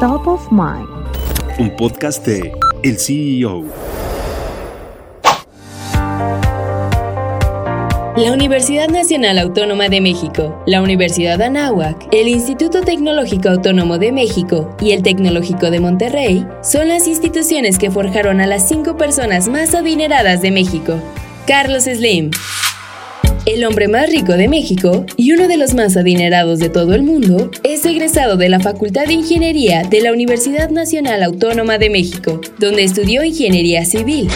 Top of Mind. Un podcast de El CEO. La Universidad Nacional Autónoma de México, la Universidad Anáhuac, el Instituto Tecnológico Autónomo de México y el Tecnológico de Monterrey son las instituciones que forjaron a las cinco personas más adineradas de México. Carlos Slim, el hombre más rico de México y uno de los más adinerados de todo el mundo, es egresado de la Facultad de Ingeniería de la Universidad Nacional Autónoma de México, donde estudió Ingeniería Civil.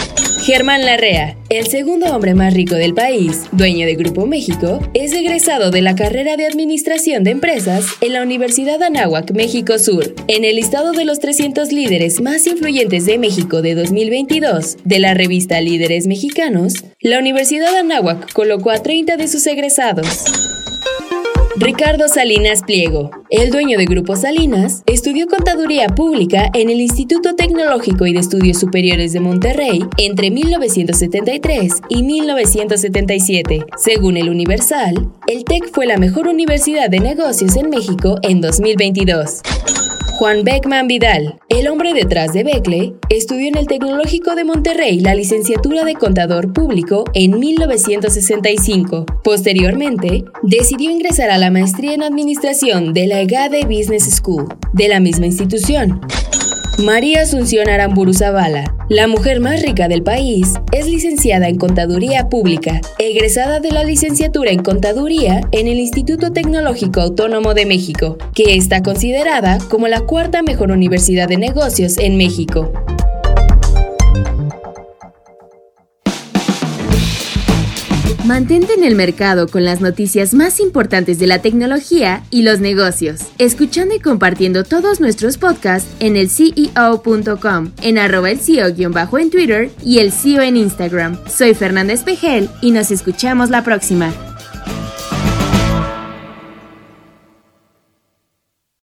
Germán Larrea, el segundo hombre más rico del país, dueño de Grupo México, es egresado de la carrera de Administración de Empresas en la Universidad Anáhuac, México Sur. En el listado de los 300 líderes más influyentes de México de 2022 de la revista Líderes Mexicanos, la Universidad Anáhuac colocó a 30 de sus egresados. Ricardo Salinas Pliego, el dueño de Grupo Salinas, estudió contaduría pública en el Instituto Tecnológico y de Estudios Superiores de Monterrey entre 1973 y 1977. Según el Universal, el TEC fue la mejor universidad de negocios en México en 2022. Juan Beckman Vidal, el hombre detrás de Becle, estudió en el Tecnológico de Monterrey la licenciatura de contador público en 1965. Posteriormente, decidió ingresar a la maestría en administración de la EGADE Business School, de la misma institución. María Asunción Aramburu Zavala, la mujer más rica del país, es licenciada en Contaduría Pública, egresada de la licenciatura en Contaduría en el Instituto Tecnológico Autónomo de México, que está considerada como la cuarta mejor universidad de negocios en México. Mantente en el mercado con las noticias más importantes de la tecnología y los negocios, escuchando y compartiendo todos nuestros podcasts en el CEO.com, en arroba el CEO- en Twitter y el CEO en Instagram. Soy Fernanda Espejel y nos escuchamos la próxima.